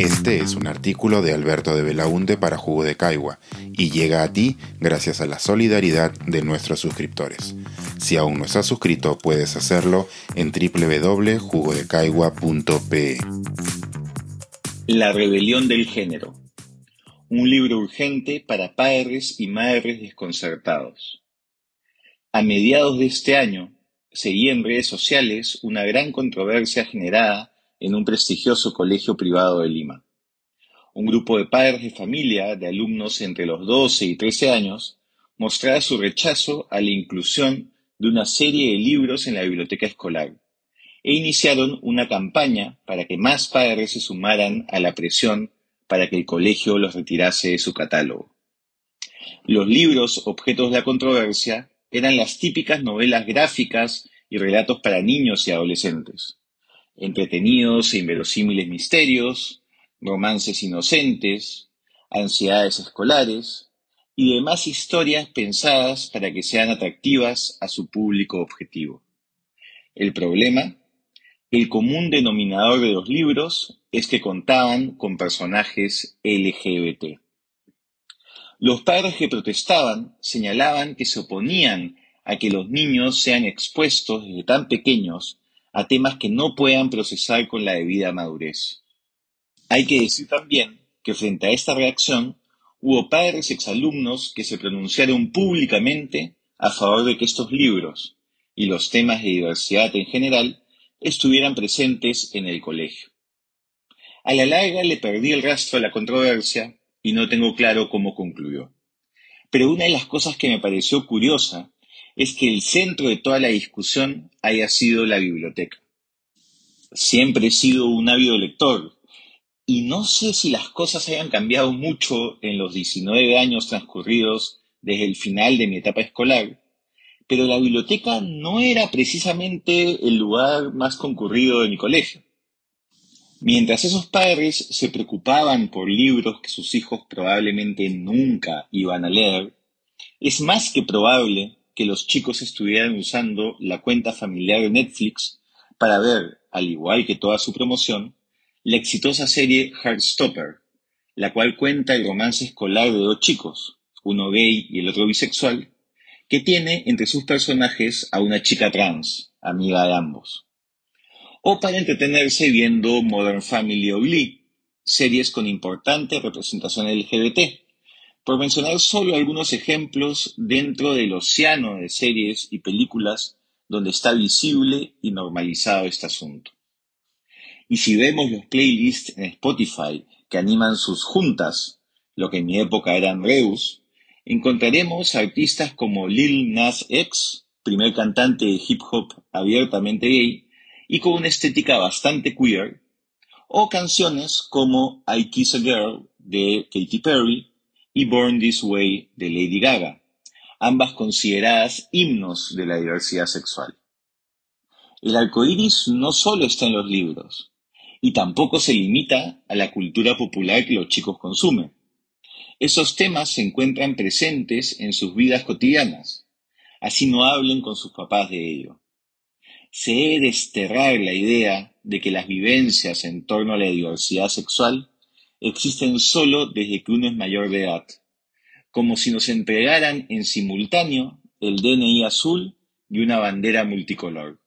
Este es un artículo de Alberto de Belaunte para Jugo de Caigua y llega a ti gracias a la solidaridad de nuestros suscriptores. Si aún no estás suscrito, puedes hacerlo en www.jugodecaigua.pe. La rebelión del género. Un libro urgente para padres y madres desconcertados. A mediados de este año, seguía en redes sociales una gran controversia generada en un prestigioso colegio privado de Lima. Un grupo de padres de familia de alumnos entre los 12 y 13 años mostraba su rechazo a la inclusión de una serie de libros en la biblioteca escolar e iniciaron una campaña para que más padres se sumaran a la presión para que el colegio los retirase de su catálogo. Los libros objetos de la controversia eran las típicas novelas gráficas y relatos para niños y adolescentes, entretenidos e inverosímiles misterios, romances inocentes, ansiedades escolares y demás historias pensadas para que sean atractivas a su público objetivo. El problema el común denominador de los libros es que contaban con personajes LGBT. Los padres que protestaban señalaban que se oponían a que los niños sean expuestos desde tan pequeños a temas que no puedan procesar con la debida madurez. Hay que decir también que frente a esta reacción hubo padres exalumnos que se pronunciaron públicamente a favor de que estos libros y los temas de diversidad en general estuvieran presentes en el colegio. A la larga le perdí el rastro a la controversia y no tengo claro cómo concluyó. Pero una de las cosas que me pareció curiosa es que el centro de toda la discusión haya sido la biblioteca. Siempre he sido un ávido lector y no sé si las cosas hayan cambiado mucho en los 19 años transcurridos desde el final de mi etapa escolar, pero la biblioteca no era precisamente el lugar más concurrido de mi colegio. Mientras esos padres se preocupaban por libros que sus hijos probablemente nunca iban a leer, es más que probable que los chicos estuvieran usando la cuenta familiar de Netflix para ver, al igual que toda su promoción, la exitosa serie Heartstopper, la cual cuenta el romance escolar de dos chicos, uno gay y el otro bisexual, que tiene entre sus personajes a una chica trans, amiga de ambos. O para entretenerse viendo Modern Family o Glee, series con importante representación LGBT, por mencionar solo algunos ejemplos dentro del océano de series y películas donde está visible y normalizado este asunto. Y si vemos los playlists en Spotify que animan sus juntas, lo que en mi época eran Reus, encontraremos artistas como Lil Nas X, primer cantante de hip hop abiertamente gay y con una estética bastante queer, o canciones como I Kiss a Girl de Katy Perry y Born This Way de Lady Gaga, ambas consideradas himnos de la diversidad sexual. El arco iris no solo está en los libros, y tampoco se limita a la cultura popular que los chicos consumen. Esos temas se encuentran presentes en sus vidas cotidianas, así no hablen con sus papás de ello. Se debe desterrar la idea de que las vivencias en torno a la diversidad sexual existen solo desde que uno es mayor de edad, como si nos entregaran en simultáneo el DNI azul y una bandera multicolor.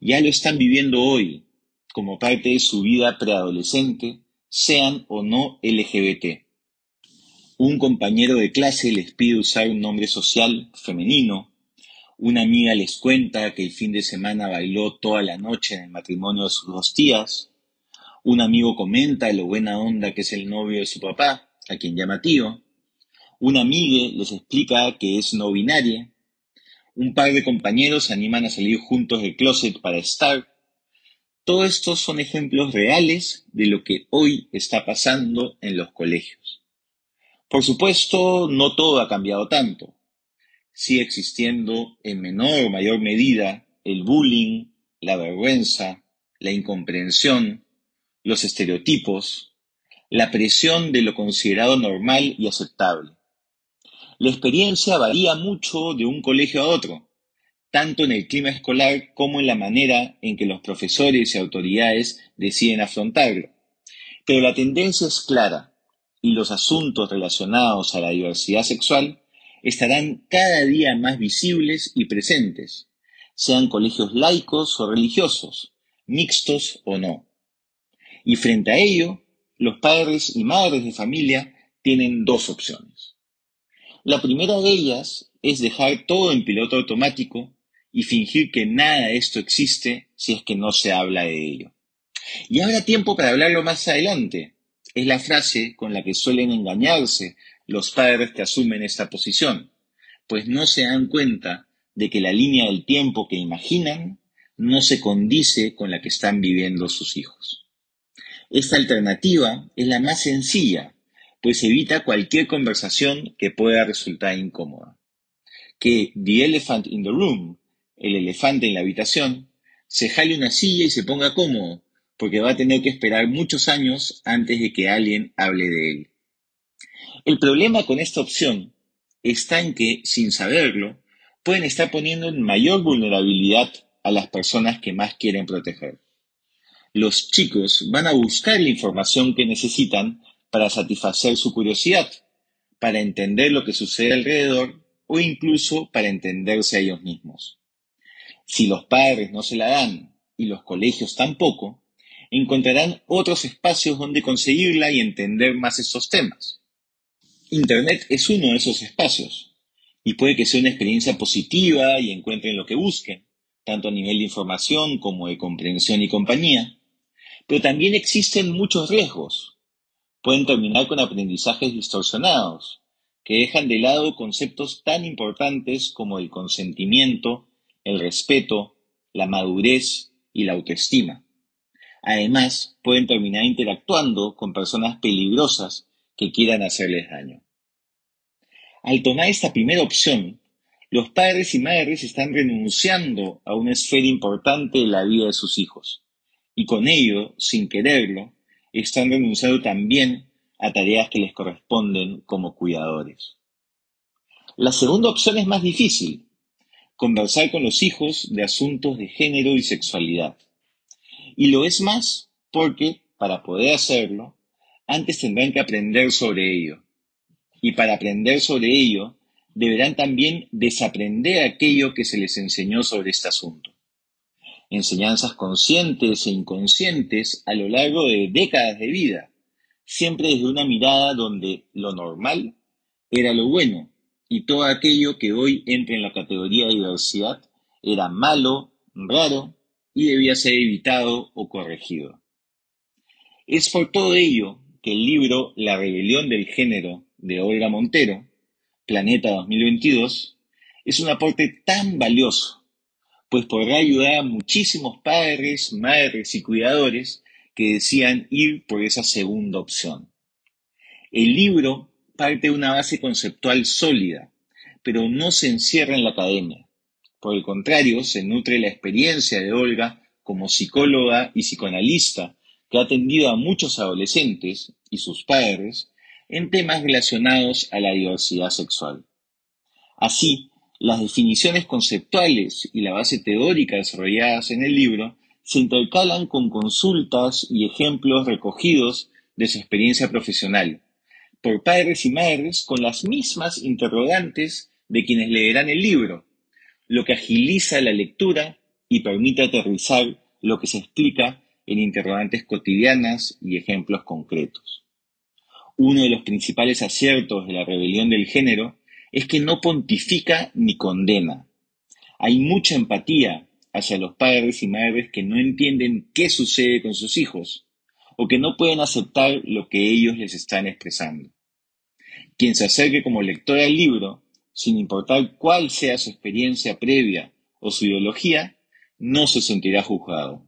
Ya lo están viviendo hoy, como parte de su vida preadolescente, sean o no LGBT. Un compañero de clase les pide usar un nombre social femenino. Una amiga les cuenta que el fin de semana bailó toda la noche en el matrimonio de sus dos tías. Un amigo comenta lo buena onda que es el novio de su papá, a quien llama tío. Una amiga les explica que es no binaria. Un par de compañeros se animan a salir juntos del closet para estar. Todos estos son ejemplos reales de lo que hoy está pasando en los colegios. Por supuesto, no todo ha cambiado tanto. Sigue existiendo en menor o mayor medida el bullying, la vergüenza, la incomprensión, los estereotipos, la presión de lo considerado normal y aceptable. La experiencia varía mucho de un colegio a otro, tanto en el clima escolar como en la manera en que los profesores y autoridades deciden afrontarlo. Pero la tendencia es clara y los asuntos relacionados a la diversidad sexual estarán cada día más visibles y presentes, sean colegios laicos o religiosos, mixtos o no. Y frente a ello, los padres y madres de familia tienen dos opciones. La primera de ellas es dejar todo en piloto automático y fingir que nada de esto existe si es que no se habla de ello. Y habrá tiempo para hablarlo más adelante. Es la frase con la que suelen engañarse los padres que asumen esta posición, pues no se dan cuenta de que la línea del tiempo que imaginan no se condice con la que están viviendo sus hijos. Esta alternativa es la más sencilla, pues evita cualquier conversación que pueda resultar incómoda. Que The Elephant in the Room, el elefante en la habitación, se jale una silla y se ponga cómodo, porque va a tener que esperar muchos años antes de que alguien hable de él. El problema con esta opción está en que, sin saberlo, pueden estar poniendo en mayor vulnerabilidad a las personas que más quieren proteger. Los chicos van a buscar la información que necesitan para satisfacer su curiosidad, para entender lo que sucede alrededor o incluso para entenderse a ellos mismos. Si los padres no se la dan y los colegios tampoco, encontrarán otros espacios donde conseguirla y entender más esos temas. Internet es uno de esos espacios y puede que sea una experiencia positiva y encuentren lo que busquen, tanto a nivel de información como de comprensión y compañía, pero también existen muchos riesgos. Pueden terminar con aprendizajes distorsionados, que dejan de lado conceptos tan importantes como el consentimiento, el respeto, la madurez y la autoestima. Además, pueden terminar interactuando con personas peligrosas que quieran hacerles daño. Al tomar esta primera opción, los padres y madres están renunciando a una esfera importante de la vida de sus hijos y con ello, sin quererlo, están renunciando también a tareas que les corresponden como cuidadores. La segunda opción es más difícil, conversar con los hijos de asuntos de género y sexualidad. Y lo es más porque, para poder hacerlo, antes tendrán que aprender sobre ello. Y para aprender sobre ello, deberán también desaprender aquello que se les enseñó sobre este asunto. Enseñanzas conscientes e inconscientes a lo largo de décadas de vida, siempre desde una mirada donde lo normal era lo bueno y todo aquello que hoy entra en la categoría de diversidad era malo, raro y debía ser evitado o corregido. Es por todo ello que el libro La rebelión del género de Olga Montero, Planeta 2022, es un aporte tan valioso, pues podrá ayudar a muchísimos padres, madres y cuidadores que desean ir por esa segunda opción. El libro parte de una base conceptual sólida, pero no se encierra en la academia. Por el contrario, se nutre la experiencia de Olga como psicóloga y psicoanalista que ha atendido a muchos adolescentes y sus padres en temas relacionados a la diversidad sexual. Así, las definiciones conceptuales y la base teórica desarrolladas en el libro se intercalan con consultas y ejemplos recogidos de su experiencia profesional, por padres y madres con las mismas interrogantes de quienes leerán el libro, lo que agiliza la lectura y permite aterrizar lo que se explica en interrogantes cotidianas y ejemplos concretos. Uno de los principales aciertos de la rebelión del género es que no pontifica ni condena. Hay mucha empatía hacia los padres y madres que no entienden qué sucede con sus hijos o que no pueden aceptar lo que ellos les están expresando. Quien se acerque como lector al libro, sin importar cuál sea su experiencia previa o su ideología, no se sentirá juzgado.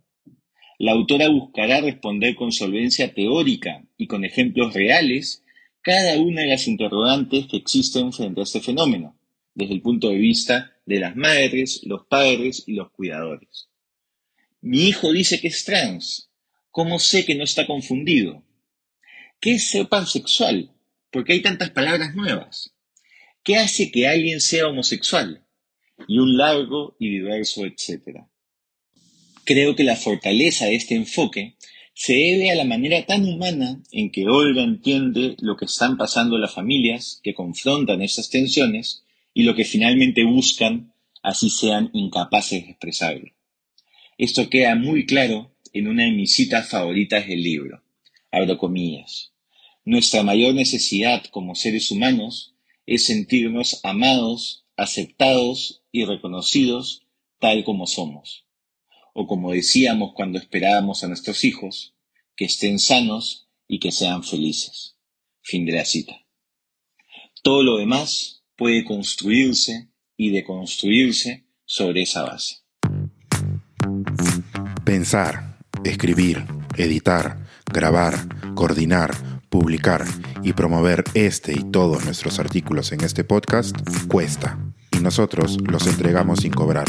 La autora buscará responder con solvencia teórica y con ejemplos reales cada una de las interrogantes que existen frente a este fenómeno, desde el punto de vista de las madres, los padres y los cuidadores. Mi hijo dice que es trans. ¿Cómo sé que no está confundido? ¿Qué es ser pansexual? Porque hay tantas palabras nuevas. ¿Qué hace que alguien sea homosexual? Y un largo y diverso etcétera. Creo que la fortaleza de este enfoque se debe a la manera tan humana en que Olga entiende lo que están pasando las familias que confrontan esas tensiones y lo que finalmente buscan, así sean incapaces de expresarlo. Esto queda muy claro en una de mis citas favoritas del libro. Abro comillas. Nuestra mayor necesidad como seres humanos es sentirnos amados, aceptados y reconocidos tal como somos. O como decíamos cuando esperábamos a nuestros hijos, que estén sanos y que sean felices. Fin de la cita. Todo lo demás puede construirse y deconstruirse sobre esa base. Pensar, escribir, editar, grabar, coordinar, publicar y promover este y todos nuestros artículos en este podcast cuesta y nosotros los entregamos sin cobrar.